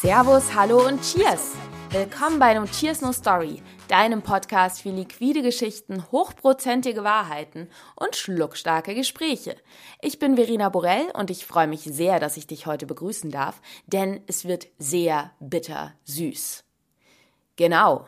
Servus, hallo und Cheers! Willkommen bei No Cheers No Story, deinem Podcast für liquide Geschichten, hochprozentige Wahrheiten und schluckstarke Gespräche. Ich bin Verena Borell und ich freue mich sehr, dass ich dich heute begrüßen darf, denn es wird sehr bitter süß. Genau.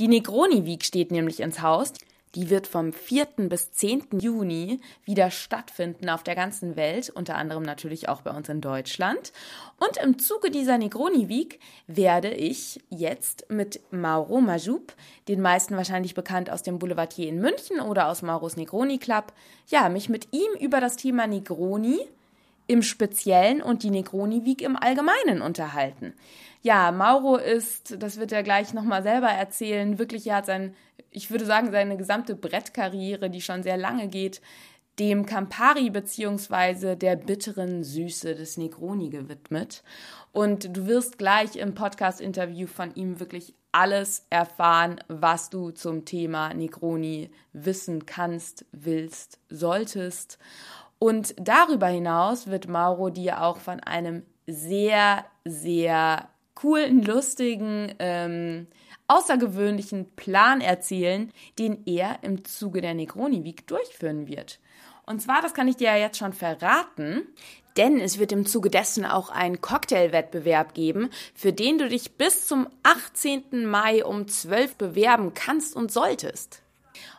Die Negroni Week steht nämlich ins Haus. Die wird vom 4. bis 10. Juni wieder stattfinden auf der ganzen Welt, unter anderem natürlich auch bei uns in Deutschland. Und im Zuge dieser Negroni Week werde ich jetzt mit Mauro Majoub, den meisten wahrscheinlich bekannt aus dem Boulevardier in München oder aus Mauros Negroni Club, ja, mich mit ihm über das Thema Negroni im Speziellen und die Negroni Week im Allgemeinen unterhalten. Ja, Mauro ist, das wird er gleich nochmal selber erzählen, wirklich, er hat sein, ich würde sagen, seine gesamte Brettkarriere, die schon sehr lange geht, dem Campari beziehungsweise der bitteren Süße des Negroni gewidmet. Und du wirst gleich im Podcast-Interview von ihm wirklich alles erfahren, was du zum Thema Negroni wissen kannst, willst, solltest. Und darüber hinaus wird Mauro dir auch von einem sehr, sehr coolen, lustigen, ähm, außergewöhnlichen Plan erzählen, den er im Zuge der Negroni Week durchführen wird. Und zwar, das kann ich dir ja jetzt schon verraten, denn es wird im Zuge dessen auch einen Cocktailwettbewerb geben, für den du dich bis zum 18. Mai um 12 bewerben kannst und solltest.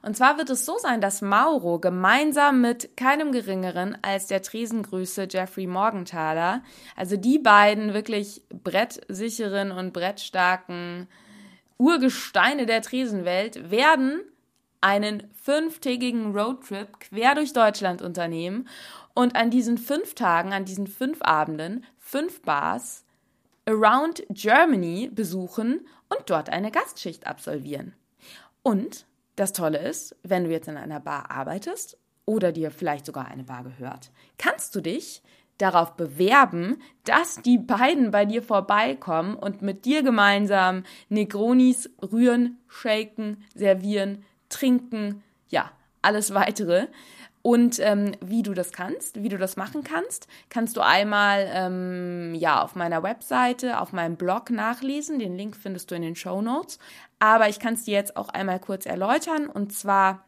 Und zwar wird es so sein, dass Mauro gemeinsam mit keinem geringeren als der Tresengrüße Jeffrey Morgenthaler, also die beiden wirklich brettsicheren und brettstarken Urgesteine der Tresenwelt, werden einen fünftägigen Roadtrip quer durch Deutschland unternehmen und an diesen fünf Tagen, an diesen fünf Abenden, fünf Bars around Germany besuchen und dort eine Gastschicht absolvieren. Und das Tolle ist, wenn du jetzt in einer Bar arbeitest oder dir vielleicht sogar eine Bar gehört, kannst du dich darauf bewerben, dass die beiden bei dir vorbeikommen und mit dir gemeinsam Negronis rühren, shaken, servieren, trinken, ja, alles weitere. Und ähm, wie du das kannst, wie du das machen kannst, kannst du einmal ähm, ja auf meiner Webseite, auf meinem Blog nachlesen. Den Link findest du in den Show Notes. Aber ich kann es dir jetzt auch einmal kurz erläutern. Und zwar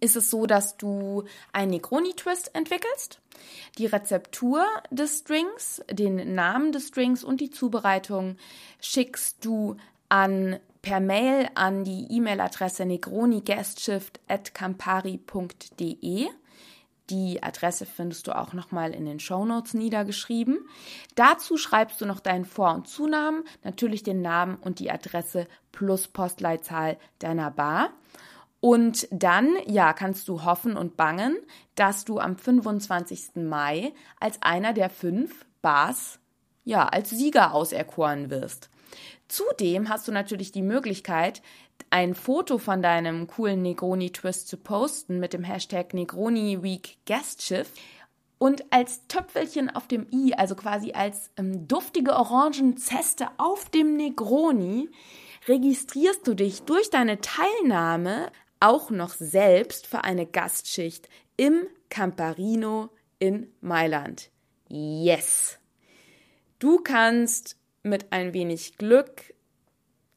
ist es so, dass du einen Negroni-Twist entwickelst, die Rezeptur des Drinks, den Namen des Drinks und die Zubereitung schickst du an per Mail an die E-Mail-Adresse negronigastshift.campari.de. Die Adresse findest du auch nochmal in den Shownotes niedergeschrieben. Dazu schreibst du noch deinen Vor- und Zunamen, natürlich den Namen und die Adresse plus Postleitzahl deiner Bar. Und dann, ja, kannst du hoffen und bangen, dass du am 25. Mai als einer der fünf Bars, ja, als Sieger auserkoren wirst. Zudem hast du natürlich die Möglichkeit, ein Foto von deinem coolen Negroni-Twist zu posten mit dem Hashtag Negroni Week Guestschiff und als Töpfelchen auf dem i, also quasi als ähm, duftige Orangenzeste auf dem Negroni, registrierst du dich durch deine Teilnahme auch noch selbst für eine Gastschicht im Camparino in Mailand. Yes! Du kannst mit ein wenig Glück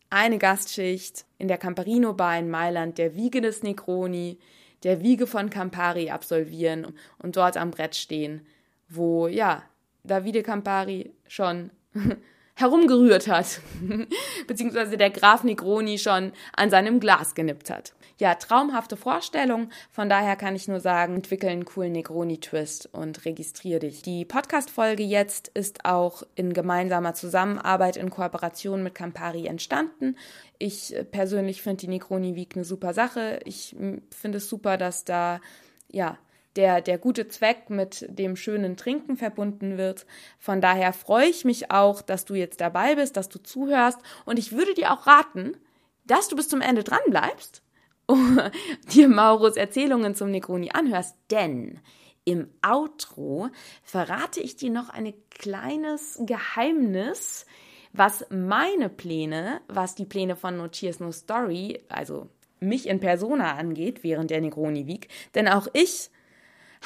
eine Gastschicht in der Camparino Bar in Mailand, der Wiege des Negroni, der Wiege von Campari absolvieren und dort am Brett stehen, wo, ja, Davide Campari schon herumgerührt hat, beziehungsweise der Graf Negroni schon an seinem Glas genippt hat. Ja, traumhafte Vorstellung. Von daher kann ich nur sagen, entwickel einen coolen Negroni-Twist und registriere dich. Die Podcast-Folge jetzt ist auch in gemeinsamer Zusammenarbeit in Kooperation mit Campari entstanden. Ich persönlich finde die Negroni Week eine super Sache. Ich finde es super, dass da, ja, der, der gute Zweck mit dem schönen Trinken verbunden wird. Von daher freue ich mich auch, dass du jetzt dabei bist, dass du zuhörst. Und ich würde dir auch raten, dass du bis zum Ende dran bleibst und dir Maurus Erzählungen zum Negroni anhörst, denn im Outro verrate ich dir noch ein kleines Geheimnis, was meine Pläne, was die Pläne von No Cheers No Story, also mich in Persona angeht, während der Negroni Week. Denn auch ich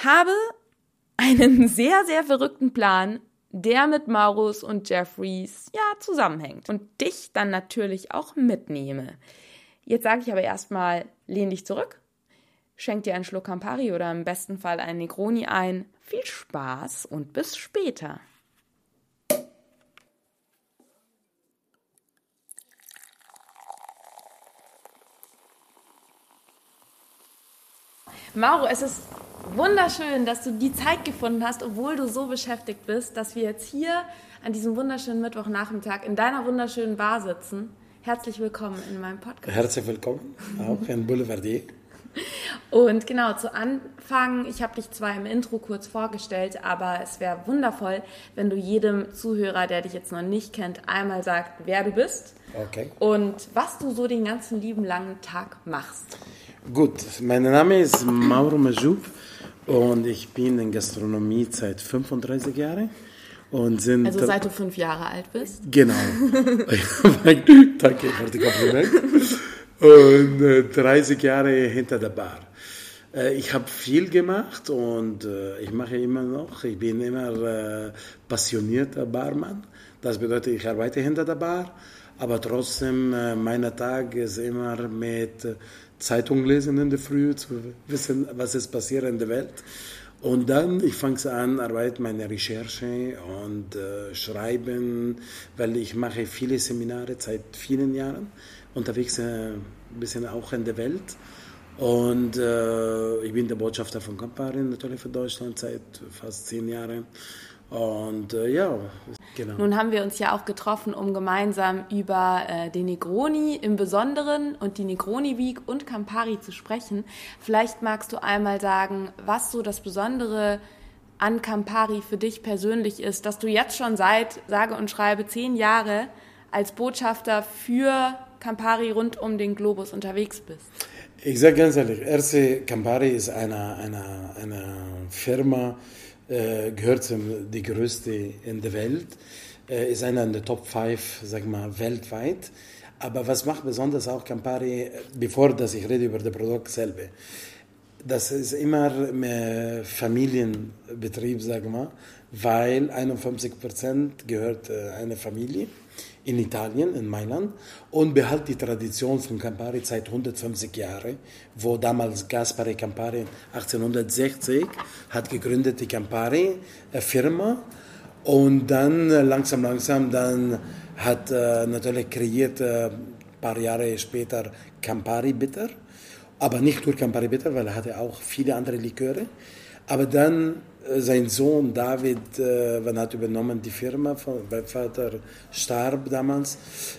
habe einen sehr, sehr verrückten Plan, der mit Maurus und Jeffries ja zusammenhängt und dich dann natürlich auch mitnehme. Jetzt sage ich aber erstmal, lehn dich zurück, schenk dir einen Schluck Campari oder im besten Fall einen Negroni ein. Viel Spaß und bis später. Mauro, es ist wunderschön, dass du die Zeit gefunden hast, obwohl du so beschäftigt bist, dass wir jetzt hier an diesem wunderschönen Mittwochnachmittag in deiner wunderschönen Bar sitzen. Herzlich willkommen in meinem Podcast. Herzlich willkommen, auch in Boulevardier. Und genau, zu Anfang, ich habe dich zwar im Intro kurz vorgestellt, aber es wäre wundervoll, wenn du jedem Zuhörer, der dich jetzt noch nicht kennt, einmal sagst, wer du bist okay. und was du so den ganzen lieben langen Tag machst. Gut, mein Name ist Mauro Majoub und ich bin in Gastronomie seit 35 Jahren. Und sind also seit du fünf Jahre alt bist? Genau. Danke für das Kompliment. Und äh, 30 Jahre hinter der Bar. Äh, ich habe viel gemacht und äh, ich mache immer noch. Ich bin immer äh, passionierter Barmann. Das bedeutet, ich arbeite hinter der Bar, aber trotzdem, äh, mein Tag ist immer mit Zeitung lesen in der Früh, zu wissen, was ist passiert in der Welt. Und dann, ich fange an, arbeite meine Recherche und äh, schreiben, weil ich mache viele Seminare seit vielen Jahren, unterwegs äh, ein bisschen auch in der Welt. Und äh, ich bin der Botschafter von Campari natürlich für Deutschland seit fast zehn Jahren. Und äh, ja, genau. Nun haben wir uns ja auch getroffen, um gemeinsam über äh, den Negroni im Besonderen und die Negroni Week und Campari zu sprechen. Vielleicht magst du einmal sagen, was so das Besondere an Campari für dich persönlich ist, dass du jetzt schon seit, sage und schreibe, zehn Jahre als Botschafter für Campari rund um den Globus unterwegs bist. Ich sage ganz ehrlich, erste Campari ist eine, eine, eine Firma, äh, gehört zum die größte in der Welt, äh, ist einer in der Top 5, sag mal, weltweit. Aber was macht besonders auch Campari, bevor dass ich rede über das Produkt selber, das ist immer ein Familienbetrieb, sagen wir, weil 51 Prozent gehört äh, einer Familie in Italien, in Mailand, und behält die Tradition von Campari seit 150 Jahren, wo damals Gaspare Campari 1860 hat gegründet die Campari äh, Firma und dann äh, langsam, langsam dann hat äh, natürlich kreiert ein paar Jahre später Campari Bitter, aber nicht nur Campari Bitter, weil er hatte auch viele andere Liköre, aber dann sein Sohn David äh, hat übernommen die Firma, von, mein Vater starb damals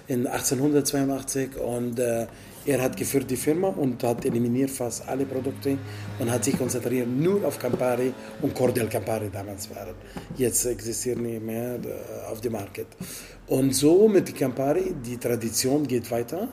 in 1882 und äh, er hat geführt die Firma und hat eliminiert fast alle Produkte und hat sich konzentriert nur auf Campari und Cordial Campari damals waren. Jetzt existieren nicht mehr äh, auf dem Markt. Und so mit Campari, die Tradition geht weiter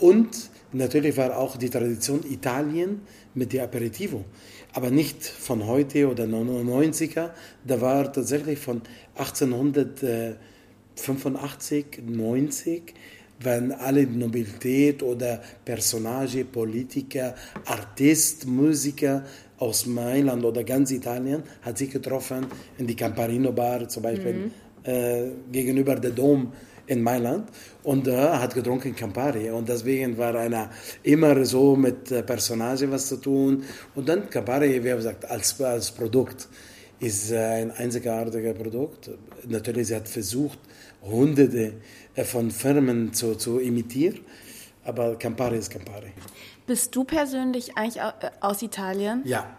und natürlich war auch die Tradition Italien mit der Aperitivo aber nicht von heute oder 99er. Da war tatsächlich von 1885, 90, wenn alle Nobilität oder Personage, Politiker, Artist, Musiker aus Mailand oder ganz Italien hat sich getroffen in die Camparino Bar zum Beispiel mhm. äh, gegenüber der Dom in Mailand und er hat getrunken Campari und deswegen war einer immer so mit Personage was zu tun und dann Campari, wie gesagt, als, als Produkt ist ein einzigartiges Produkt. Natürlich, sie hat versucht, hunderte von Firmen zu, zu imitieren, aber Campari ist Campari. Bist du persönlich eigentlich aus Italien? Ja,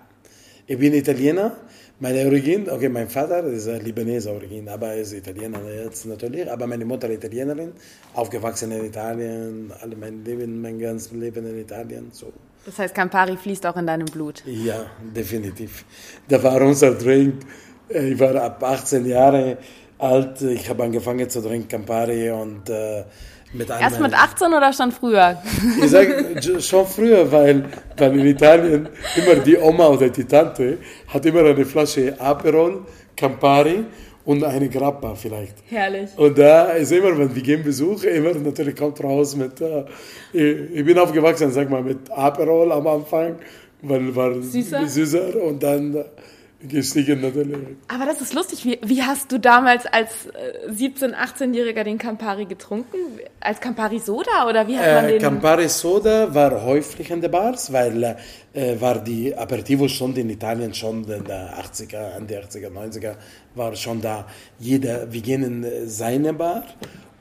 ich bin Italiener. Meine Origin, okay, mein Vater ist ein Libaneser Origin, aber er ist Italiener jetzt natürlich. Aber meine Mutter ist Italienerin, aufgewachsen in Italien, alle mein Leben, mein ganzes Leben in Italien. So. Das heißt, Campari fließt auch in deinem Blut? Ja, definitiv. Da war unser Drink. Ich war ab 18 Jahre alt. Ich habe angefangen zu trinken Campari und äh, mit Erst mit 18 oder schon früher? Ich sage schon früher, weil, weil in Italien immer die Oma oder die Tante hat immer eine Flasche Aperol, Campari und eine Grappa vielleicht. Herrlich. Und da ist immer, wenn wir gehen Besuch, immer natürlich kommt raus mit, äh, ich bin aufgewachsen, sag mal, mit Aperol am Anfang, weil war süßer, süßer und dann gestiegen natürlich. Aber das ist lustig. Wie, wie hast du damals als äh, 17-, 18-Jähriger den Campari getrunken? Als Campari Soda oder wie hat man Äh, den? Campari Soda war häufig in den Bars, weil äh, war die Aperitivo schon in Italien schon in der 80er, Ende 80er, 90er war schon da. Jeder, wir gehen in äh, seine Bar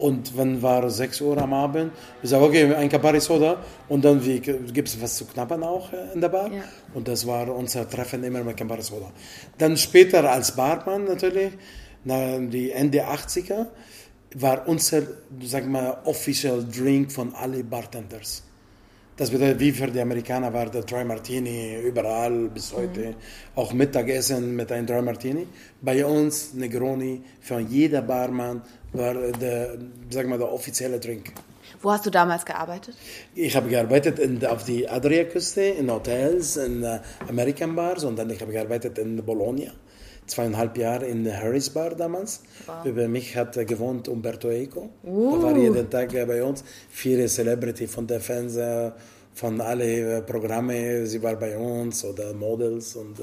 und wenn war 6 Uhr am Abend, wir sagen, okay, ein Campari Soda und dann gibt es was zu knabbern auch äh, in der Bar. Ja. Und das war unser Treffen immer mit Campari Soda. Dann später als Barmann natürlich, na, die Ende 80er, war unser, sag mal, official Drink von alle Bartenders. Das bedeutet, wie für die Amerikaner war der Dry Martini überall bis heute. Auch Mittagessen mit einem Dry Martini. Bei uns Negroni für jeder Barmann war der, sag mal, der offizielle Drink. Wo hast du damals gearbeitet? Ich habe gearbeitet in, auf die Adriaküste, in Hotels, in äh, American Bars und dann ich habe gearbeitet in Bologna. Zweieinhalb Jahre in Harris Bar damals. Über mich hat gewohnt Umberto Eco. Der war jeden Tag äh, bei uns. Viele Celebrity von der Fernseher, von alle äh, Programme. Sie war bei uns oder Models und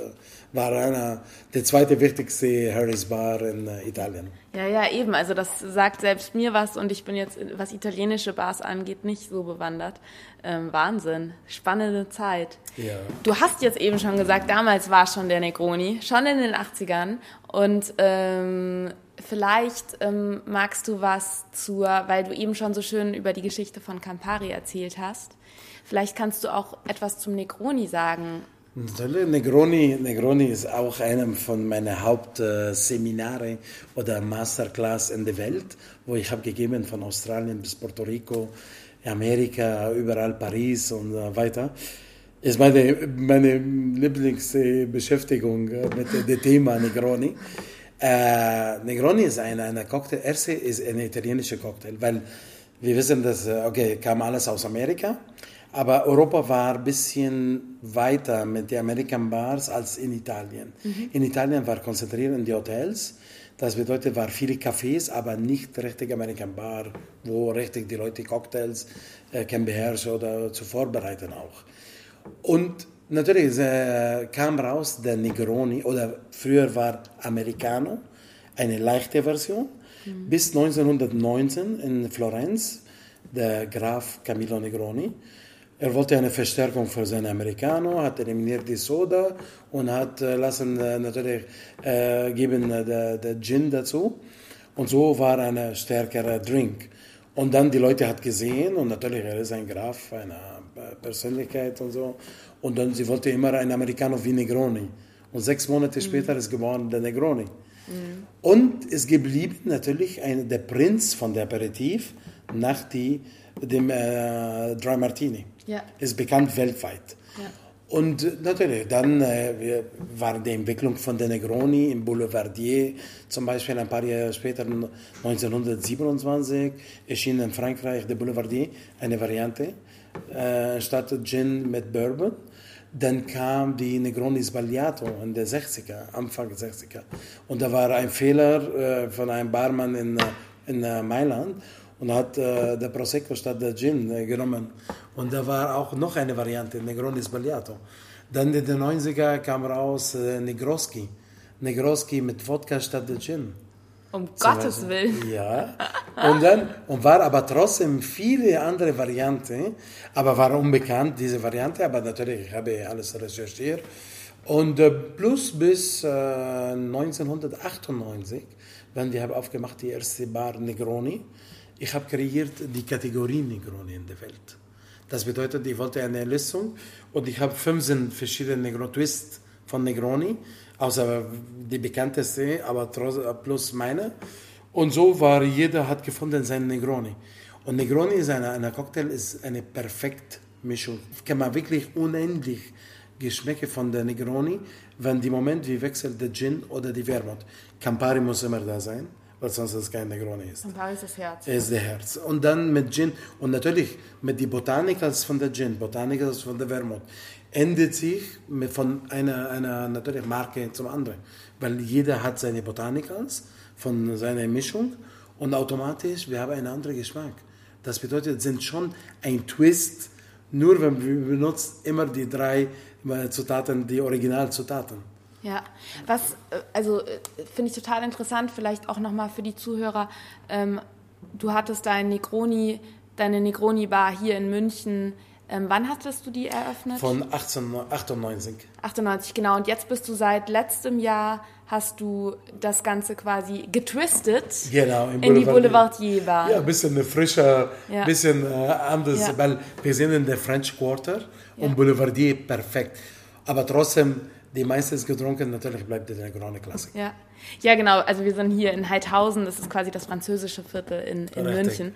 war einer der zweite wichtigste Harris Bar in äh, Italien. Ja, ja, eben. Also das sagt selbst mir was und ich bin jetzt, was italienische Bars angeht, nicht so bewandert. Ähm, Wahnsinn. Spannende Zeit. Ja. Du hast jetzt eben schon gesagt, damals war schon der Negroni, schon in den 80ern. Und ähm, vielleicht ähm, magst du was zur, weil du eben schon so schön über die Geschichte von Campari erzählt hast. Vielleicht kannst du auch etwas zum Negroni sagen. Negroni, Negroni ist auch einer von meinen Hauptseminare oder Masterclass in der Welt, wo ich habe gegeben von Australien bis Puerto Rico, Amerika, überall Paris und äh, weiter. Ist meine, meine Lieblingsbeschäftigung äh, mit dem Thema Negroni. Äh, Negroni ist ein, eine Cocktail, erste ist ein italienischer Cocktail, weil wir wissen, dass, äh, okay, kam alles aus Amerika, aber Europa war ein bisschen weiter mit den American Bars als in Italien. In Italien war konzentriert in die Hotels. Das bedeutet, war viele Cafés, aber nicht richtig American Bar, wo richtig die Leute Cocktails äh, können beherrschen oder zu vorbereiten auch. Und natürlich äh, kam raus der Negroni, oder früher war Americano, eine leichte Version, bis 1919 in Florenz, der Graf Camillo Negroni. Er wollte eine Verstärkung für seinen Americano, hat eliminiert die Soda und hat äh, lassen äh, natürlich äh, geben äh, der, der Gin dazu. Und so war ein stärkerer Drink. Und dann die Leute hat gesehen und natürlich er ist ein Graf, eine Persönlichkeit und so. Und dann sie wollte immer ein Americano wie Negroni. Und sechs Monate später ist geboren der Negroni. Und ist geblieben natürlich ein, der Prinz von der Aperitif nach die, dem äh, Dry Martini. Ja. Ist bekannt weltweit. Ja. Und natürlich, dann äh, war die Entwicklung von der Negroni im Boulevardier, zum Beispiel ein paar Jahre später, 1927, erschien in Frankreich der Boulevardier, eine Variante, äh, statt Gin mit Bourbon. Dann kam die Negroni Sbagliato in der 60er, Anfang 60er. Und da war ein Fehler äh, von einem Barmann in, äh, in äh, Mailand und hat äh, der Prosecco statt der Gin äh, genommen. Und da war auch noch eine Variante, Negroni Sbagliato. Dann in den 90er kam raus äh, Negroski. Negroski mit Wodka statt der Gin. Um Gottes Beispiel. Willen. Ja. Und dann, und war aber trotzdem viele andere Varianten, aber war unbekannt, diese Variante, aber natürlich, ich habe alles recherchiert. Und äh, plus bis äh, 1998, wenn wir haben aufgemacht die erste Bar Negroni, ich habe kreiert die Kategorie Negroni in der Welt. Das bedeutet, ich wollte eine Listung und ich habe 15 verschiedene Negro-Twists von Negroni, außer die bekannteste, aber plus meine. Und so war jeder hat gefunden seinen Negroni. Und Negroni ist eine, eine Cocktail ist eine perfekte Mischung. Kann man wirklich unendlich Geschmäcke von der Negroni, wenn die Moment wie wechselt der Gin oder die Vermouth. Campari muss immer da sein, weil sonst ist es kein Negroni ist. Campari ist das Herz. Er ist der Herz. Und dann mit Gin und natürlich mit den Botanicals von der Gin, Botanicals von der Vermouth, endet sich von einer, einer natürlich Marke zum anderen. Weil jeder hat seine Botanicals von seiner Mischung und automatisch, wir haben einen anderen Geschmack. Das bedeutet, es sind schon ein Twist, nur wenn wir benutzen immer die drei äh, Zutaten, die Originalzutaten. Ja, was, äh, also äh, finde ich total interessant, vielleicht auch nochmal für die Zuhörer. Ähm, du hattest dein Negroni, deine Negroni-Bar hier in München. Ähm, wann hattest du die eröffnet? Von 1898. 98, genau. Und jetzt bist du seit letztem Jahr, hast du das Ganze quasi getwistet genau, in die Boulevardier Bar. Ja, ein bisschen frischer, ein ja. bisschen äh, anders, ja. weil wir sind in der French Quarter ja. und Boulevardier perfekt. Aber trotzdem die meiste ist getrunken, natürlich bleibt es eine Grande Klassik. Ja. ja, genau. Also wir sind hier in Heidhausen, das ist quasi das französische Viertel in, in München.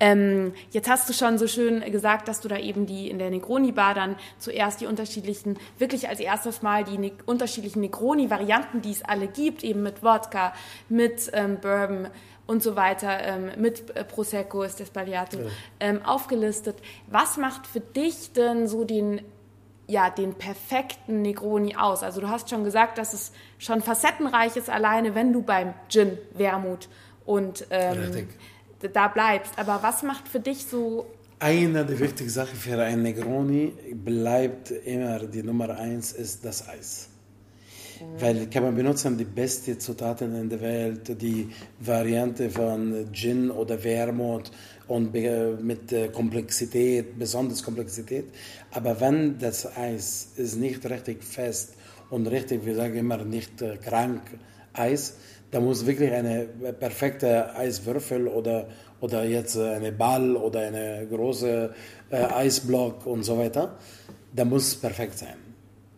Ähm, jetzt hast du schon so schön gesagt, dass du da eben die in der Negroni-Bar dann zuerst die unterschiedlichen, wirklich als erstes Mal die ne unterschiedlichen Negroni-Varianten, die es alle gibt, eben mit Wodka, mit ähm, Bourbon, und so weiter, ähm, mit äh, Prosecco ist das Bagliato, ja. ähm, aufgelistet. Was macht für dich denn so den ja, den perfekten Negroni aus? Also du hast schon gesagt, dass es schon facettenreich ist, alleine wenn du beim Gin, Wermut und ähm, da bleibst. Aber was macht für dich so... Eine der wichtigsten Sachen für einen Negroni bleibt immer die Nummer eins, ist das Eis. Mhm. Weil kann man benutzen die besten Zutaten in der Welt, die Variante von Gin oder Wermut und mit Komplexität, besonders Komplexität. Aber wenn das Eis ist nicht richtig fest und richtig, wir sagen immer, nicht äh, krank Eis, da muss wirklich eine perfekte Eiswürfel oder, oder jetzt eine Ball oder eine große äh, Eisblock und so weiter, da muss perfekt sein.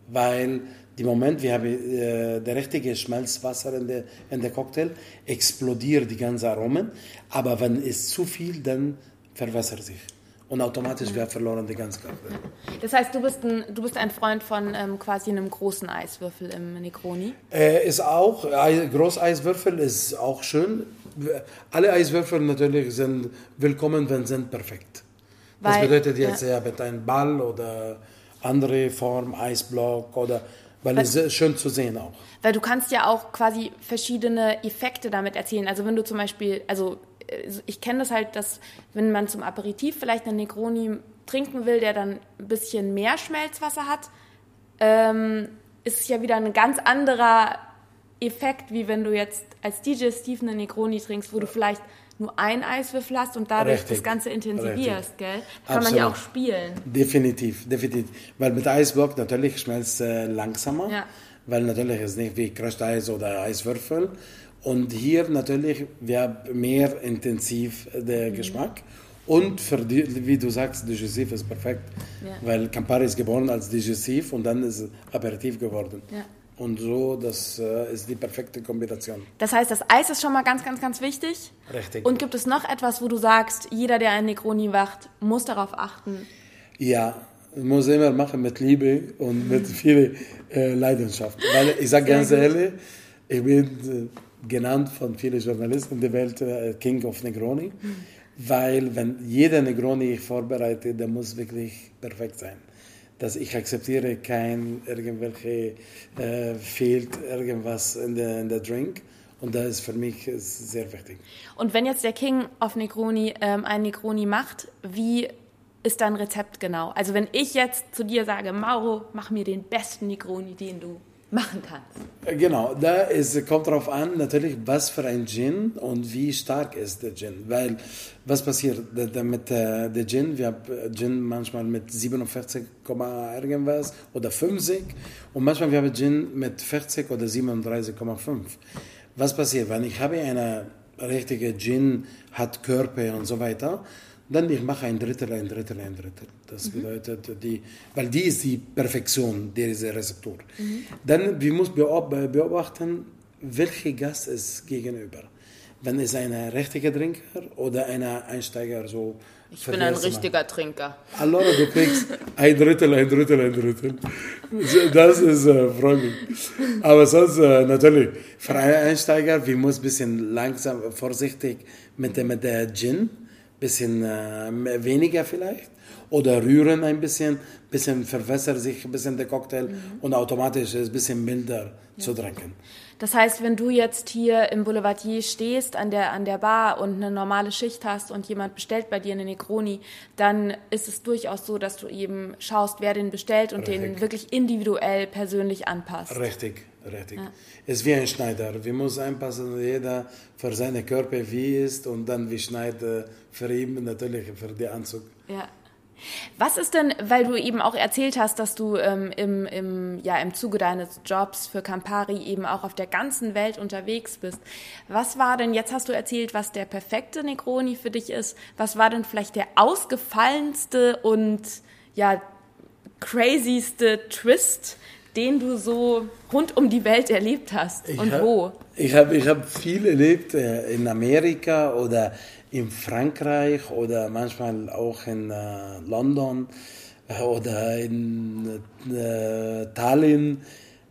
Weil die Moment, wir haben äh, der richtige Schmelzwasser in der, in der Cocktail, explodiert die ganzen Aromen, aber wenn es zu viel, dann verwässert sich. Und automatisch wäre verloren die ganze Cocktail. Das heißt, du bist ein, du bist ein Freund von ähm, quasi einem großen Eiswürfel im Negroni? Äh, ist auch, Großeiswürfel ist auch schön. Alle Eiswürfel natürlich sind willkommen, wenn sie sind perfekt. Weil, das bedeutet jetzt ja. ja mit einem Ball oder andere Form, Eisblock oder weil es schön zu sehen auch. Weil du kannst ja auch quasi verschiedene Effekte damit erzielen. Also wenn du zum Beispiel, also äh, ich kenne das halt, dass wenn man zum Aperitif vielleicht einen Negroni trinken will, der dann ein bisschen mehr Schmelzwasser hat, ähm, ist es ja wieder ein ganz anderer Effekt, wie wenn du jetzt als DJ Steve einen Negroni trinkst, wo du vielleicht nur ein Eiswürfel hast und dadurch Richtig. das Ganze intensivierst, Richtig. gell? Kann Absolut. man ja auch spielen. Definitiv, definitiv. Weil mit Eisblock natürlich schmelzt äh, langsamer, ja. weil natürlich ist nicht wie Crushed Eis oder Eiswürfel. Und hier natürlich, wir haben mehr intensiv der mhm. Geschmack. Und für die, wie du sagst, Digestiv ist perfekt, ja. weil Campari ist geboren als Digestiv und dann ist Aperitif geworden. Ja. Und so, das äh, ist die perfekte Kombination. Das heißt, das Eis ist schon mal ganz, ganz, ganz wichtig. Richtig. Und gibt es noch etwas, wo du sagst, jeder, der ein Negroni wacht, muss darauf achten? Ja, muss immer machen mit Liebe und mit viel äh, Leidenschaft. Weil ich sage ganz gut. ehrlich, ich bin äh, genannt von vielen Journalisten in der Welt äh, King of Negroni, weil wenn jeder Negroni ich vorbereite, der muss wirklich perfekt sein dass ich akzeptiere kein irgendwelche äh, fehlt irgendwas in der, in der Drink und das ist für mich sehr wichtig. Und wenn jetzt der King of Negroni ähm, ein Negroni macht, wie ist dein Rezept genau? Also wenn ich jetzt zu dir sage, Mauro, mach mir den besten Negroni, den du machen kannst. Äh, genau, da ist, kommt darauf an, natürlich, was für ein Gin und wie stark ist der Gin. Weil, was passiert mit äh, der Gin? Wir haben äh, Gin manchmal mit 47, irgendwas oder 50 und manchmal wir haben Gin mit 40 oder 37,5. Was passiert, wenn ich habe eine richtige Gin, hat Körper und so weiter, dann ich mache ein Drittel, ein Drittel, ein Drittel. Das mhm. bedeutet, die, weil die ist die Perfektion dieser Rezeptur. Mhm. Dann wir müssen beobachten, welcher Gast ist gegenüber. Wenn es ein richtiger Trinker oder ein Einsteiger so. Ich bin ein richtiger Mal. Trinker. Allora, du kriegst ein Drittel, ein Drittel, ein Drittel. Das ist äh, freut mich. Aber sonst äh, natürlich für einen Einsteiger, wir müssen ein bisschen langsam, vorsichtig mit, mit der Gin bisschen äh, weniger vielleicht. oder rühren ein bisschen, bisschen verwässert sich ein bisschen der Cocktail mhm. und automatisch ist es ein bisschen milder ja. zu trinken. Das heißt, wenn du jetzt hier im Boulevardier stehst an der, an der Bar und eine normale Schicht hast und jemand bestellt bei dir eine Negroni, dann ist es durchaus so, dass du eben schaust, wer den bestellt und Richtig. den wirklich individuell persönlich anpasst. Richtig, richtig. Ja. Es ist wie ein Schneider. Wir müssen anpassen, jeder für seine Körper wie ist und dann wie Schneider für ihn natürlich für den Anzug. Ja. Was ist denn, weil du eben auch erzählt hast, dass du ähm, im, im, ja, im Zuge deines Jobs für Campari eben auch auf der ganzen Welt unterwegs bist. Was war denn, jetzt hast du erzählt, was der perfekte Negroni für dich ist. Was war denn vielleicht der ausgefallenste und ja, crazyste Twist, den du so rund um die Welt erlebt hast ich und hab, wo? Ich habe ich hab viel erlebt äh, in Amerika oder in Frankreich oder manchmal auch in äh, London äh, oder in äh, Tallinn.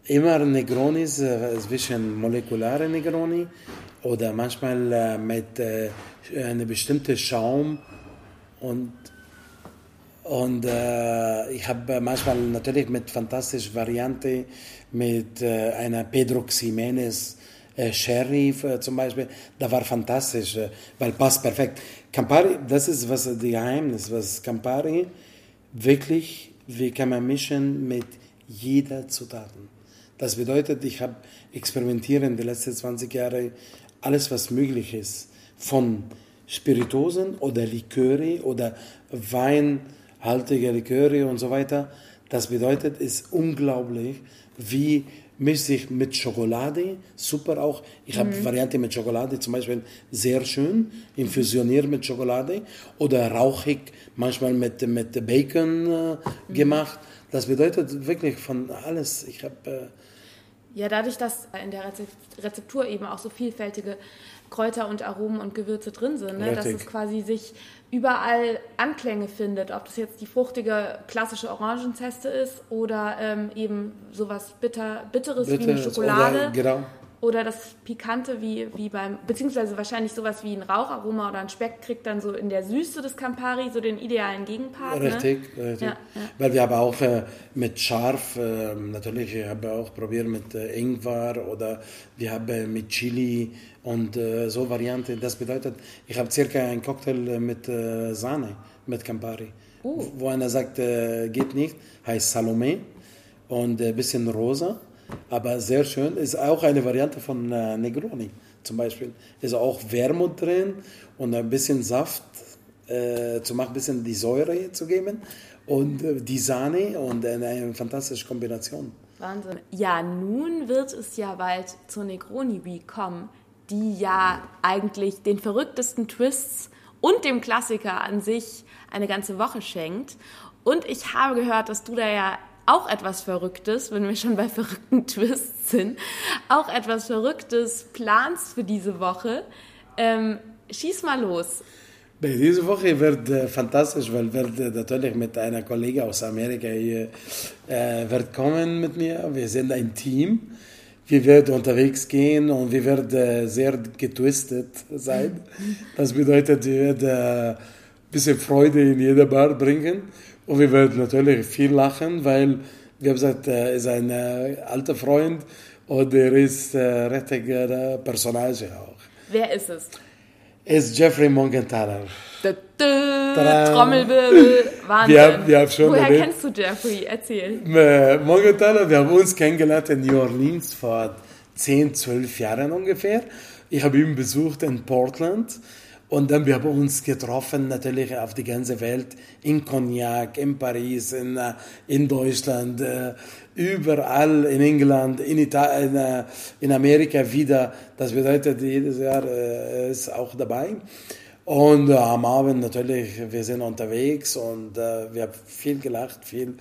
Immer Negronis, äh, zwischen molekulare Negroni oder manchmal äh, mit äh, einem bestimmten Schaum. Und und äh, ich habe manchmal natürlich mit fantastischen Varianten mit äh, einer Pedro Ximenez äh, Sheriff äh, zum Beispiel, da war fantastisch, äh, weil passt perfekt. Campari, das ist was das Geheimnis, was Campari wirklich, wie kann man mischen mit jeder Zutaten. Das bedeutet, ich habe experimentiert die letzten 20 Jahre alles, was möglich ist, von Spiritosen oder Liköre oder weinhaltige Liköre und so weiter. Das bedeutet, es ist unglaublich, wie sich mit Schokolade, super auch. Ich habe mhm. Variante mit Schokolade, zum Beispiel sehr schön, infusioniert mit Schokolade oder rauchig, manchmal mit, mit Bacon äh, mhm. gemacht. Das bedeutet wirklich von alles. Ich habe... Ja, dadurch, dass in der Rezeptur eben auch so vielfältige Kräuter und Aromen und Gewürze drin sind, ne? dass es quasi sich überall Anklänge findet, ob das jetzt die fruchtige klassische Orangenzeste ist oder ähm, eben sowas bitter, bitteres Bitter wie eine Schokolade. Oder, genau. Oder das Pikante wie, wie beim, beziehungsweise wahrscheinlich sowas wie ein Raucharoma oder ein Speck kriegt dann so in der Süße des Campari so den idealen Gegenpart. Richtig, ne? richtig. Ja, ja. Weil wir haben auch äh, mit Scharf, äh, natürlich, ich habe auch probiert mit äh, Ingwer oder wir haben mit Chili und äh, so Varianten. Das bedeutet, ich habe circa einen Cocktail äh, mit äh, Sahne, mit Campari. Uh. Wo einer sagt, geht nicht, heißt Salome und ein bisschen rosa aber sehr schön. Ist auch eine Variante von äh, Negroni zum Beispiel. Ist auch Wermut drin und ein bisschen Saft äh, zu machen, ein bisschen die Säure zu geben und äh, die Sahne und eine, eine fantastische Kombination. Wahnsinn. Ja, nun wird es ja bald zur Negroni Week kommen, die ja eigentlich den verrücktesten Twists und dem Klassiker an sich eine ganze Woche schenkt. Und ich habe gehört, dass du da ja auch etwas Verrücktes, wenn wir schon bei verrückten Twists sind, auch etwas Verrücktes planst für diese Woche. Ähm, schieß mal los. Diese Woche wird äh, fantastisch, weil wird äh, natürlich mit einer Kollegin aus Amerika hier äh, wird kommen mit mir. Wir sind ein Team. Wir werden unterwegs gehen und wir werden äh, sehr getwistet sein. Das bedeutet, wir werden ein äh, bisschen Freude in jeder Bar bringen. Und wir werden natürlich viel lachen, weil, wie gesagt, er ist ein äh, alter Freund und er ist äh, richtiger Personage auch. Wer ist es? Ist Jeffrey Morgenthaler. Trommelwirbel, Wahnsinn. Wir haben, wir haben schon Woher erlebt. kennst du Jeffrey? Erzähl. Äh, Morgenthaler, wir haben uns kennengelernt in New Orleans vor 10, 12 Jahren ungefähr. Ich habe ihn besucht in Portland und dann wir haben uns getroffen, natürlich auf die ganze Welt, in Cognac, in Paris, in, äh, in Deutschland, äh, überall in England, in, Italien, äh, in Amerika wieder. Das bedeutet, jedes Jahr ist auch dabei. Und am Abend natürlich, wir sind unterwegs und wir haben viel gelacht, viel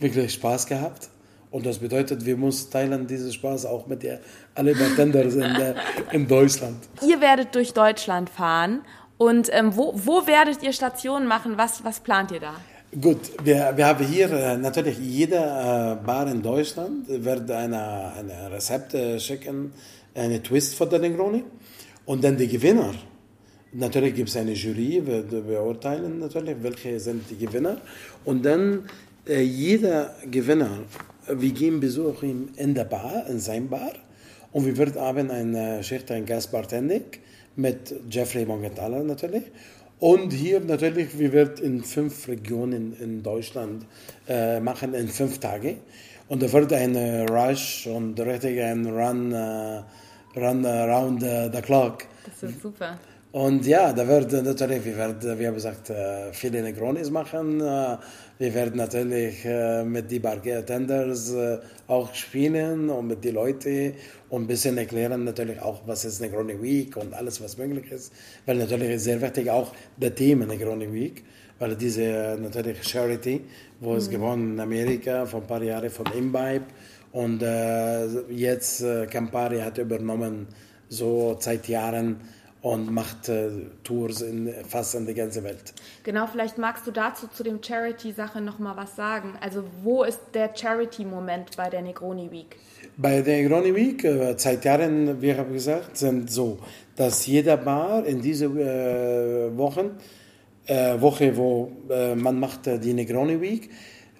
wirklich Spaß gehabt. Und das bedeutet, wir müssen teilen diesen Spaß auch mit ihr, alle Bartenders in, äh, in Deutschland. Ihr werdet durch Deutschland fahren und ähm, wo, wo werdet ihr Stationen machen? Was, was plant ihr da? Gut, wir, wir haben hier äh, natürlich jede äh, Bar in Deutschland wird eine, eine Rezept schicken, eine Twist von der Negroni und dann die Gewinner Natürlich gibt es eine Jury, wir beurteilen natürlich, welche sind die Gewinner. Und dann äh, jeder Gewinner, wir gehen Besuch in der Bar, in sein Bar. Und wir werden abends eine Schicht, ein Gastbartender mit Jeffrey Morgenthaler natürlich. Und hier natürlich, wir werden in fünf Regionen in Deutschland äh, machen, in fünf Tagen. Und da wird ein Rush und richtig ein Run, uh, run around the, the clock. Das ist super. Und ja, da wird natürlich, wir werden, wie gesagt, äh, viele Negronis machen. Äh, wir werden natürlich mit den Bartenders auch spielen und mit den Leuten und ein bisschen erklären natürlich auch, was ist Negroni Week und alles, was möglich ist. Weil natürlich ist sehr wichtig auch der Thema Negroni Week, weil diese natürlich Charity, wo mhm. es gewonnen in Amerika vor ein paar Jahren von Imbibe und äh, jetzt äh, Campari hat übernommen so seit Jahren und macht äh, Tours in fast in die ganze Welt. Genau, vielleicht magst du dazu zu dem Charity-Sache noch mal was sagen. Also wo ist der Charity-Moment bei der Negroni Week? Bei der Negroni Week äh, seit Jahren, wie ich habe gesagt, sind so, dass jeder Bar in diese äh, Wochen, äh, Woche, wo äh, man macht äh, die Negroni Week,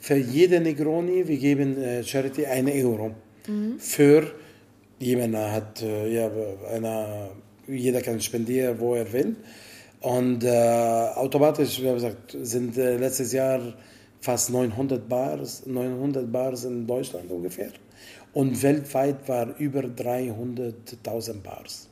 für jede Negroni, wir geben äh, Charity eine Euro. Mhm. Für jemand hat ja, eine jeder kann spendieren, wo er will. Und äh, automatisch, wie gesagt, sind äh, letztes Jahr fast 900 Bars, 900 Bars in Deutschland ungefähr. Und weltweit war über 300.000 Bars.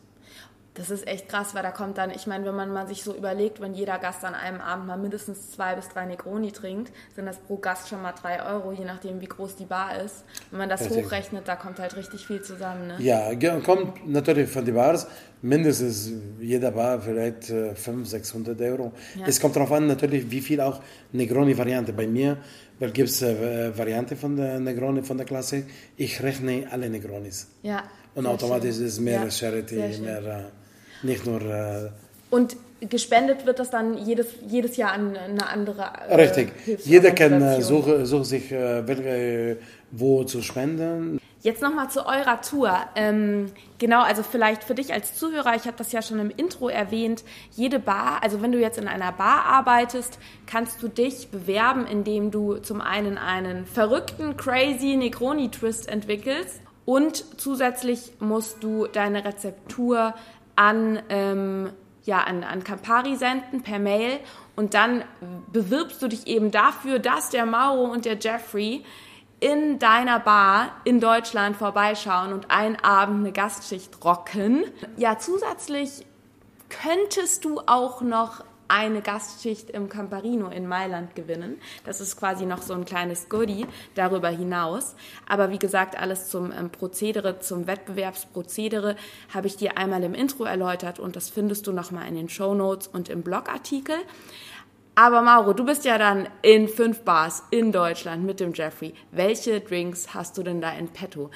Das ist echt krass, weil da kommt dann, ich meine, wenn man mal sich so überlegt, wenn jeder Gast an einem Abend mal mindestens zwei bis drei Negroni trinkt, sind das pro Gast schon mal drei Euro, je nachdem, wie groß die Bar ist. Wenn man das richtig. hochrechnet, da kommt halt richtig viel zusammen. Ne? Ja, kommt natürlich von den Bars, mindestens jeder Bar vielleicht 500, äh, 600 Euro. Ja. Es kommt darauf an, natürlich, wie viel auch Negroni-Variante. Bei mir gibt es äh, Variante von der Negroni, von der Klasse. Ich rechne alle Negronis. Ja. Und automatisch schön. ist mehr ja, Charity, mehr. Nicht nur. Äh, und gespendet wird das dann jedes, jedes Jahr an eine andere. Äh, Richtig. Jeder kann äh, suchen such sich, äh, wo zu spenden. Jetzt nochmal zu eurer Tour. Ähm, genau, also vielleicht für dich als Zuhörer, ich habe das ja schon im Intro erwähnt, jede Bar, also wenn du jetzt in einer Bar arbeitest, kannst du dich bewerben, indem du zum einen einen verrückten, crazy Negroni-Twist entwickelst und zusätzlich musst du deine Rezeptur an, ähm, ja, an, an Campari senden per Mail und dann bewirbst du dich eben dafür, dass der Mauro und der Jeffrey in deiner Bar in Deutschland vorbeischauen und einen Abend eine Gastschicht rocken. Ja, zusätzlich könntest du auch noch eine Gastschicht im Camparino in Mailand gewinnen. Das ist quasi noch so ein kleines Goodie darüber hinaus. Aber wie gesagt, alles zum ähm, Prozedere, zum Wettbewerbsprozedere habe ich dir einmal im Intro erläutert und das findest du nochmal in den Show Notes und im Blogartikel. Aber Mauro, du bist ja dann in fünf Bars in Deutschland mit dem Jeffrey. Welche Drinks hast du denn da in petto?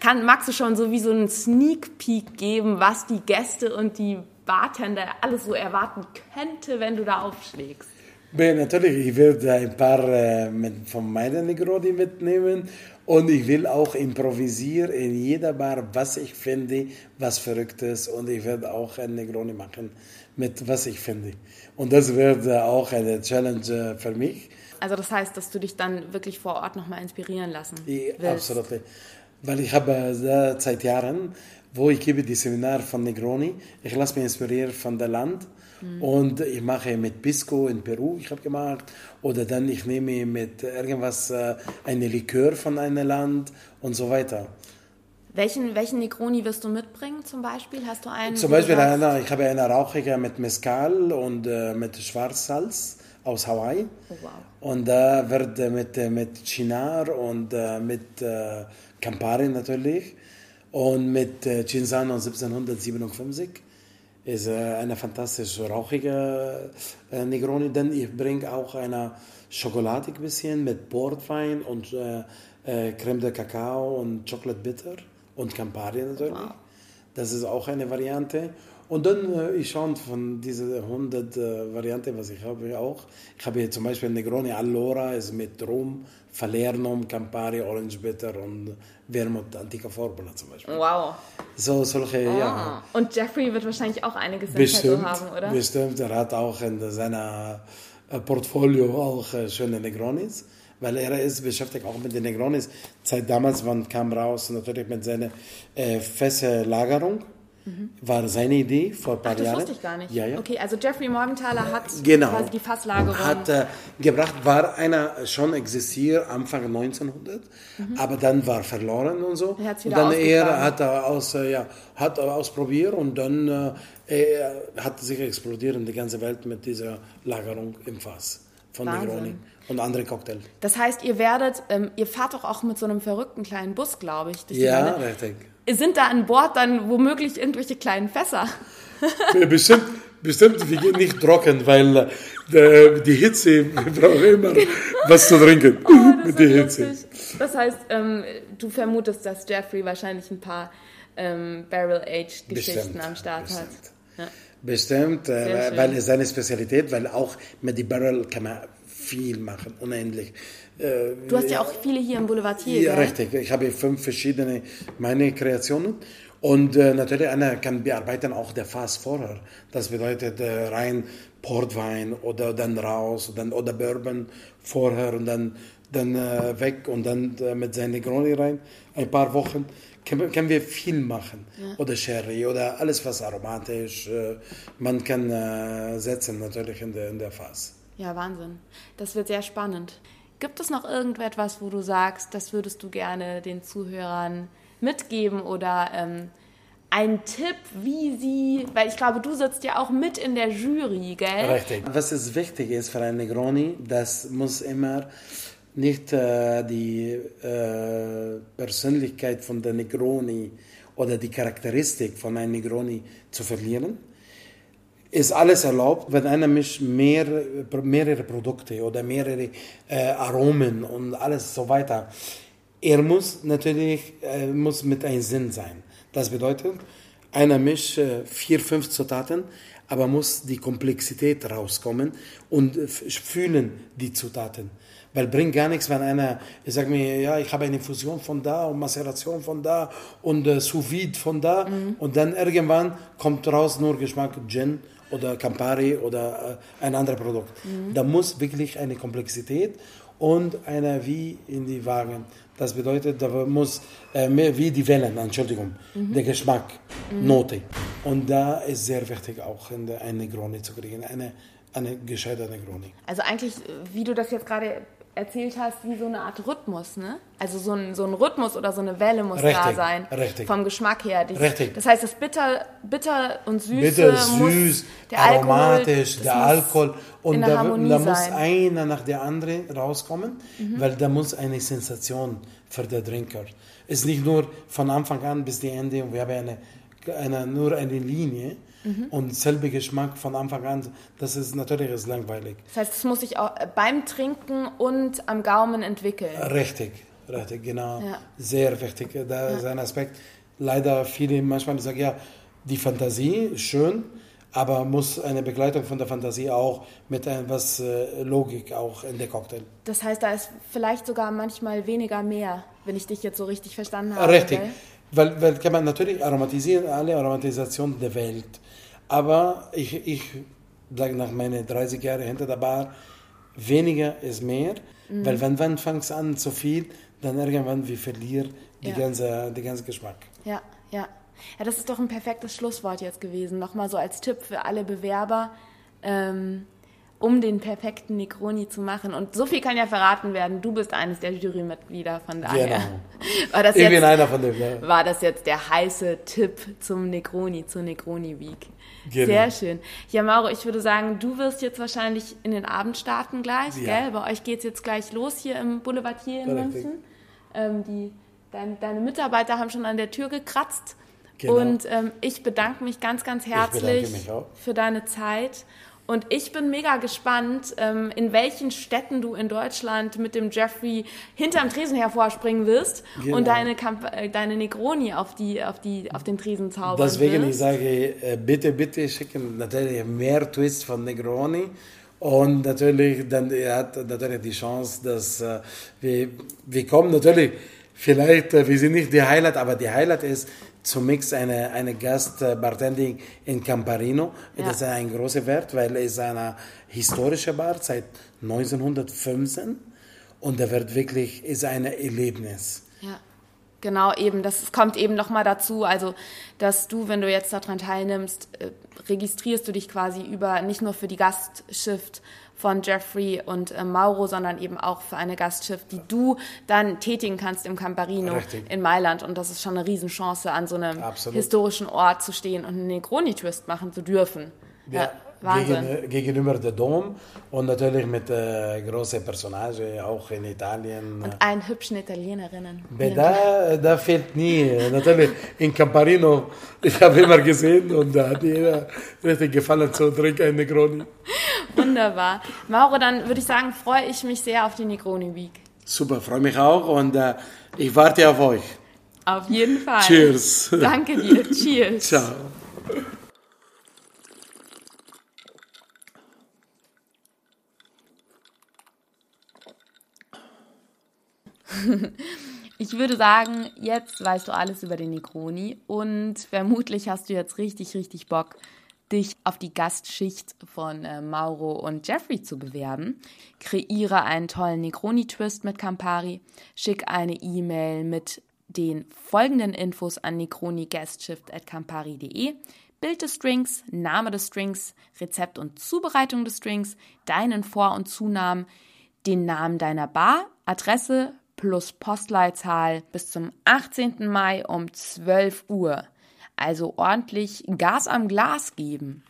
Kann, magst du schon so wie so einen Sneak Peek geben, was die Gäste und die Bartender alles so erwarten könnte, wenn du da aufschlägst? Ja, natürlich, ich werde ein paar äh, mit, von meinen Negroni mitnehmen und ich will auch improvisieren in jeder Bar, was ich finde, was verrückt ist und ich werde auch ein Negroni machen mit was ich finde. Und das wird äh, auch eine Challenge für mich. Also das heißt, dass du dich dann wirklich vor Ort nochmal inspirieren lassen ja, Absolut. Weil ich habe äh, seit Jahren wo ich gebe die Seminar von Negroni. Ich lasse mich inspirieren von der Land mhm. und ich mache mit Pisco in Peru, ich habe gemacht, oder dann ich nehme mit irgendwas äh, eine Likör von einem Land und so weiter. Welchen, welchen Negroni wirst du mitbringen zum Beispiel? Hast du einen? Zum Beispiel eine, ich habe eine rauchige mit Mezcal und äh, mit Schwarzsalz aus Hawaii. Oh, wow. Und da äh, wird mit, mit Chinar und äh, mit äh, Campari natürlich und mit äh, Cinzano 1757 ist äh, eine fantastisch rauchige äh, Negroni. Dann ich bringe auch eine schokoladig bisschen mit Portwein und äh, äh, Creme de Kakao und Chocolate Bitter und Campari natürlich. Wow. Das ist auch eine Variante. Und dann, äh, ich schaue von dieser 100 äh, Variante, was ich habe, auch. Ich habe hier zum Beispiel Negroni Allora, ist mit Rum, Falernum, Campari, Orange Bitter und Vermouth Antica Formula zum Beispiel. Wow. So, solche, Ah. ja. Und Jeffrey wird wahrscheinlich auch einiges Bestimmt, haben, oder? bestimmt. Er hat auch in seiner äh, Portfolio auch äh, schöne Negronis, weil er ist beschäftigt auch mit den Negronis. Seit damals, wann kam raus, natürlich mit seiner äh, Fässerlagerung, war seine Idee vor ein paar Mhm. Ach, das Jahren. wusste ich gar nicht. Ja, ja. Okay, also Jeffrey Morgenthaler hat Genau. quasi die Fasslagerung. Hat äh, gebracht, war einer schon existiert Anfang 1900, aber dann war verloren und so. Mhm. Er und dann er hat er aus, äh, ja, hat er ausprobiert und dann äh, hat sich explodiert in die ganze Welt mit dieser Lagerung im Fass von Wahnsinn. Negroni und anderen Cocktails. Das heißt, ihr werdet, ähm, ihr fahrt doch auch mit so einem verrückten kleinen Bus, glaube ich. Ja, richtig. Sind da an Bord dann womöglich irgendwelche kleinen Fässer? bestimmt, bestimmt, wir gehen nicht trocken, weil äh, die Hitze, wir brauchen immer was zu trinken Oh, Das mit der Hitze. lustig. Das heißt, ähm, du vermutest, dass Jeffrey wahrscheinlich ein paar ähm, Barrel-Aged-Geschichten Bestimmt, am Start bestimmt. hat. Ja. Bestimmt, äh, weil es seine Spezialität, weil auch mit die Barrel kann man viel machen, unendlich. Äh, Du hast ja auch viele hier im Boulevardier, ja, gell? richtig. Ich habe fünf verschiedene meine Kreationen und äh, natürlich einer kann bearbeiten auch der Fass vorher. Das bedeutet äh, rein Portwein oder dann raus dann, oder Bourbon vorher und dann dann äh, weg und dann äh, mit seinen Negroni rein. Ein paar Wochen können, können wir viel machen. Oder Sherry oder alles was aromatisch. Äh, man kann setzen natürlich in der, in der Fass. Ja, Wahnsinn. Das wird sehr spannend. Gibt es noch irgendetwas, wo du sagst, das würdest du gerne den Zuhörern mitgeben oder ähm, ein Tipp, wie sie, weil ich glaube, du sitzt ja auch mit in der Jury, gell? Richtig. Was ist wichtig ist für einen Negroni, das muss immer nicht äh, die äh, Persönlichkeit von der Negroni oder die Charakteristik von einem Negroni zu verlieren. Ist alles erlaubt, wenn einer mischt mehr, mehrere Produkte oder mehrere äh, Aromen und alles so weiter. Er muss natürlich äh, muss mit einem Sinn sein. Das bedeutet, einer mischt äh, vier, fünf Zutaten, aber muss die Komplexität rauskommen und fühlen die Zutaten. Weil bringt gar nichts, wenn einer sagt mir, ja, ich habe eine Infusion von da und Maceration von da und äh, Sous Vide von da und dann irgendwann kommt raus nur Geschmack Gin oder Campari oder äh, ein anderes Produkt. Da muss wirklich eine Komplexität und einer wie in die Wagen. Das bedeutet, da muss äh, mehr wie die Wellen, Entschuldigung, der Geschmack, Note. Und da ist sehr wichtig auch eine Negroni zu kriegen, eine, eine gescheite Negroni. Also eigentlich, wie du das jetzt gerade erzählt hast, wie so eine Art Rhythmus, ne? Also so ein, so ein Rhythmus oder so eine Welle muss da Richtig, sein. richtig. Vom Geschmack her. Die, Richtig. Das heißt, das bitter, bitter und süße Bitter, muss süß, der Alkohol, aromatisch, das der Alkohol. Und da, da muss sein. Mhm. einer nach der anderen rauskommen, weil da muss eine Sensation für den Trinker. Es ist nicht nur von Anfang an bis die Ende und wir haben eine, eine, nur eine Linie Mhm. und selbe Geschmack von Anfang an. Das ist natürlich ist langweilig. Das heißt, es muss sich auch äh, beim Trinken und am Gaumen entwickeln. Richtig, richtig, genau. Ja. Sehr wichtig. Da ist ein Aspekt. Leider viele manchmal sagen, ja, die Fantasie ist schön, aber muss eine Begleitung von der Fantasie auch mit etwas äh, Logik auch in der Cocktail. Das heißt, da ist vielleicht sogar manchmal weniger mehr, wenn ich dich jetzt so richtig verstanden habe. Richtig. Weil, weil kann man natürlich aromatisieren, alle Aromatisationen der Welt. Aber ich, ich sage nach meinen 30 Jahren hinter der Bar, weniger ist mehr. Mhm. Weil wenn man fängt an zu viel, dann irgendwann wir verlieren die Ja. ganze, die ganze Geschmack. Ja, ja. Ja, das ist doch ein perfektes Schlusswort jetzt gewesen. Nochmal so als Tipp für alle Bewerber, ähm, um den perfekten Negroni zu machen. Und so viel kann ja verraten werden. Du bist eines der Jurymitglieder, von daher Genau. war, das Ich bin jetzt, einer von dem. Ja. war das jetzt der heiße Tipp zum Negroni, zur Negroni Week. Genau. Sehr schön. Ja, Mauro, ich würde sagen, du wirst jetzt wahrscheinlich in den Abend starten gleich, Ja. gell? Bei euch geht es jetzt gleich los hier im Boulevardier in Richtig. München. Ähm, die, dein, deine Mitarbeiter haben schon an der Tür gekratzt. Genau. Und ähm, ich bedanke mich ganz, ganz herzlich für deine Zeit Und ich bin mega gespannt, ähm, in welchen Städten du in Deutschland mit dem Jeffrey hinterm Tresen hervorspringen wirst genau. und deine, Kamp äh, deine Negroni auf, die, auf, die, auf den Tresen zaubern Deswegen wirst. ich sage, äh, bitte, bitte schicken natürlich mehr Twists von Negroni. Und natürlich, dann er hat natürlich die Chance, dass äh, wir, wir kommen natürlich, vielleicht, wir sind nicht die Highlight, aber die Highlight ist, zum Mix eine, eine Gast-Bartending in Camparino. Ja. Das ist ein großer Wert, weil es eine historische Bar seit 1915 und der wird wirklich, ist ein Erlebnis. Ja. Genau, eben, das kommt eben nochmal dazu, also, dass du, wenn du jetzt daran teilnimmst, äh, registrierst du dich quasi über, nicht nur für die Gastschiff von Jeffrey und äh, Mauro, sondern eben auch für eine Gastschiff, die du dann tätigen kannst im Camparino Richtig. in Mailand. Und das ist schon eine Riesenchance, an so einem Absolut. historischen Ort zu stehen und einen Negroni-Twist machen zu dürfen. Ja. ja. Gegen, gegenüber der Dom und natürlich mit äh, großen Personagen, auch in Italien. Und allen hübschen Italienerinnen. Da, da fehlt nie. natürlich in Camparino, ich habe immer gesehen und da hat jeder richtig gefallen zu trinken ein Negroni. Wunderbar. Mauro, dann würde ich sagen, freue ich mich sehr auf die Negroni Week. Super, freue mich auch und äh, ich warte auf euch. Auf jeden Fall. Cheers. Danke dir. Cheers. Ciao. Ich würde sagen, jetzt weißt du alles über den Negroni und vermutlich hast du jetzt richtig, richtig Bock, dich auf die Gastschicht von äh, Mauro und Jeffrey zu bewerben. Kreiere einen tollen Negroni-Twist mit Campari, schick eine E-Mail mit den folgenden Infos an negroni-guestshift.campari.de. Bild des Strings, Name des Strings, Rezept und Zubereitung des Strings, deinen Vor- und Zunamen, den Namen deiner Bar, Adresse, plus Postleitzahl bis zum 18. Mai um 12 Uhr. Also ordentlich Gas am Glas geben.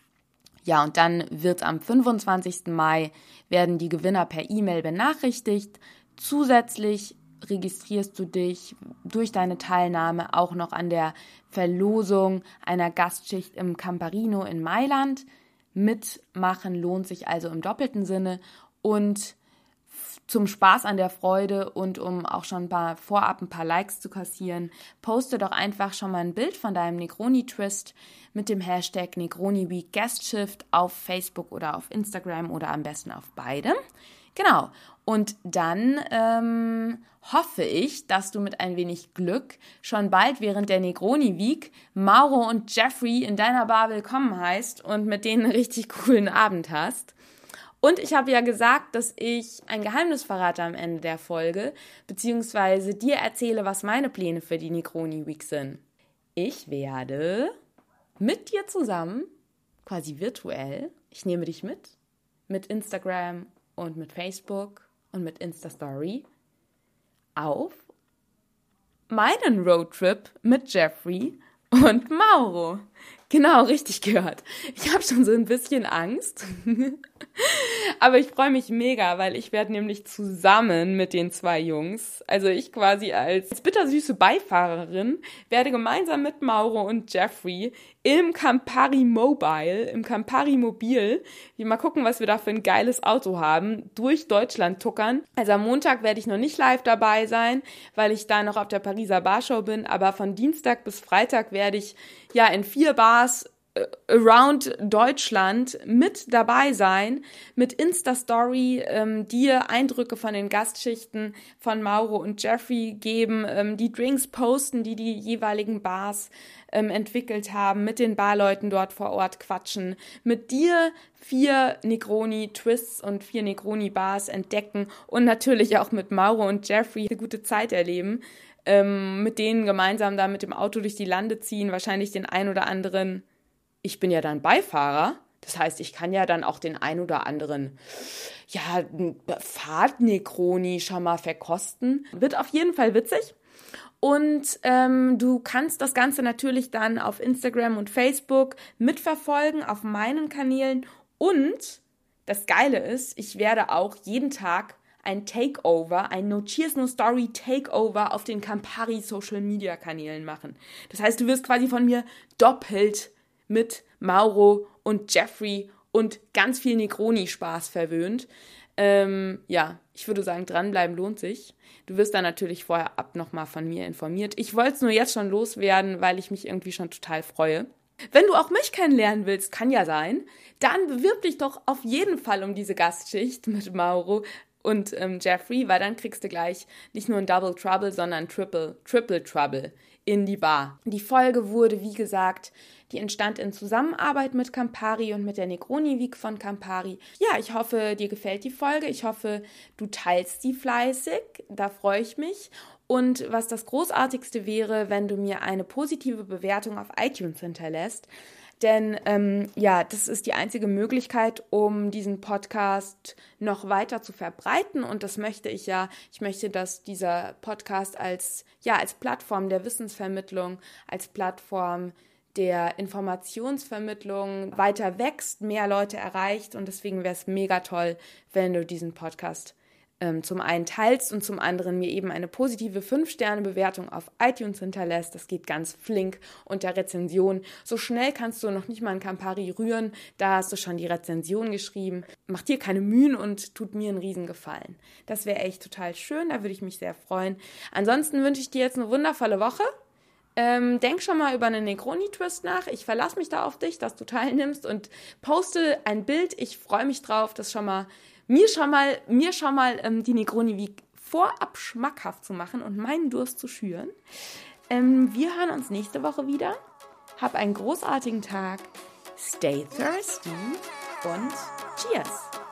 Ja, und dann wird am 25. Mai werden die Gewinner per E-Mail benachrichtigt. Zusätzlich registrierst du dich durch deine Teilnahme auch noch an der Verlosung einer Gastschicht im Camparino in Mailand. Mitmachen lohnt sich also im doppelten Sinne und zum Spaß an der Freude und um auch schon ein paar, vorab ein paar Likes zu kassieren, poste doch einfach schon mal ein Bild von deinem Negroni-Twist mit dem Hashtag Negroni Week Guestshift auf Facebook oder auf Instagram oder am besten auf beide. Genau. Und dann ähm, hoffe ich, dass du mit ein wenig Glück schon bald während der Negroni Week Mauro und Jeffrey in deiner Bar willkommen heißt und mit denen einen richtig coolen Abend hast. Und ich habe ja gesagt, dass ich ein Geheimnis verrate am Ende der Folge, beziehungsweise dir erzähle, was meine Pläne für die Negroni Week sind. Ich werde mit dir zusammen, quasi virtuell, ich nehme dich mit, mit Instagram und mit Facebook und mit Insta Story, auf meinen Roadtrip mit Jeffrey und Mauro. Genau, richtig gehört. Ich habe schon so ein bisschen Angst. Aber ich freue mich mega, weil ich werde nämlich zusammen mit den zwei Jungs, also ich quasi als bittersüße Beifahrerin, werde gemeinsam mit Mauro und Jeffrey im Campari Mobile, im Campari Mobil, mal gucken, was wir da für ein geiles Auto haben, durch Deutschland tuckern. Also am Montag werde ich noch nicht live dabei sein, weil ich da noch auf der Pariser Barshow bin, aber von Dienstag bis Freitag werde ich ja in vier Bars around Deutschland mit dabei sein, mit Insta-Story, ähm, dir Eindrücke von den Gastschichten von Mauro und Jeffrey geben, ähm, die Drinks posten, die die jeweiligen Bars ähm, entwickelt haben, mit den Barleuten dort vor Ort quatschen, mit dir vier Negroni-Twists und vier Negroni-Bars entdecken und natürlich auch mit Mauro und Jeffrey eine gute Zeit erleben ähm, mit denen gemeinsam da mit dem Auto durch die Lande ziehen, wahrscheinlich den ein oder anderen. Ich bin ja dann Beifahrer. Das heißt, ich kann ja dann auch den ein oder anderen, ja, Fahrtnekroni schon mal verkosten. Wird auf jeden Fall witzig. Und ähm, du kannst das Ganze natürlich dann auf Instagram und Facebook mitverfolgen, auf meinen Kanälen. Und das Geile ist, ich werde auch jeden Tag ein Takeover, ein No Cheers No Story Takeover auf den Campari Social Media Kanälen machen. Das heißt, du wirst quasi von mir doppelt mit Mauro und Jeffrey und ganz viel Negroni-Spaß verwöhnt. Ähm, ja, ich würde sagen, dranbleiben lohnt sich. Du wirst dann natürlich vorher ab nochmal von mir informiert. Ich wollte es nur jetzt schon loswerden, weil ich mich irgendwie schon total freue. Wenn du auch mich kennenlernen willst, kann ja sein, dann bewirb dich doch auf jeden Fall um diese Gastschicht mit Mauro und ähm, Jeffrey, weil dann kriegst du gleich nicht nur ein Double Trouble, sondern Triple, Triple Trouble in die Bar. Die Folge wurde, wie gesagt, die entstand in Zusammenarbeit mit Campari und mit der Negroni Week von Campari. Ja, ich hoffe, dir gefällt die Folge. Ich hoffe, du teilst die fleißig. Da freue ich mich. Und was das Großartigste wäre, wenn du mir eine positive Bewertung auf iTunes hinterlässt. Denn ähm, ja, das ist die einzige Möglichkeit, um diesen Podcast noch weiter zu verbreiten. Und das möchte ich ja. Ich möchte, dass dieser Podcast als ja als Plattform der Wissensvermittlung, als Plattform der Informationsvermittlung weiter wächst, mehr Leute erreicht. Und deswegen wäre es mega toll, wenn du diesen Podcast ähm, zum einen teilst und zum anderen mir eben eine positive 5-Sterne-Bewertung auf iTunes hinterlässt. Das geht ganz flink unter Rezension. So schnell kannst du noch nicht mal ein Campari rühren. Da hast du schon die Rezension geschrieben. Mach dir keine Mühen und tut mir einen Riesengefallen. Das wäre echt total schön. Da würde ich mich sehr freuen. Ansonsten wünsche ich dir jetzt eine wundervolle Woche. Ähm, denk schon mal über einen Negroni-Twist nach. Ich verlasse mich da auf dich, dass du teilnimmst und poste ein Bild. Ich freue mich drauf, das schon mal mir schon mal, mir schon mal ähm, die Negroni wie vorab schmackhaft zu machen und meinen Durst zu schüren. Ähm, wir hören uns nächste Woche wieder. Hab einen großartigen Tag. Stay thirsty und cheers!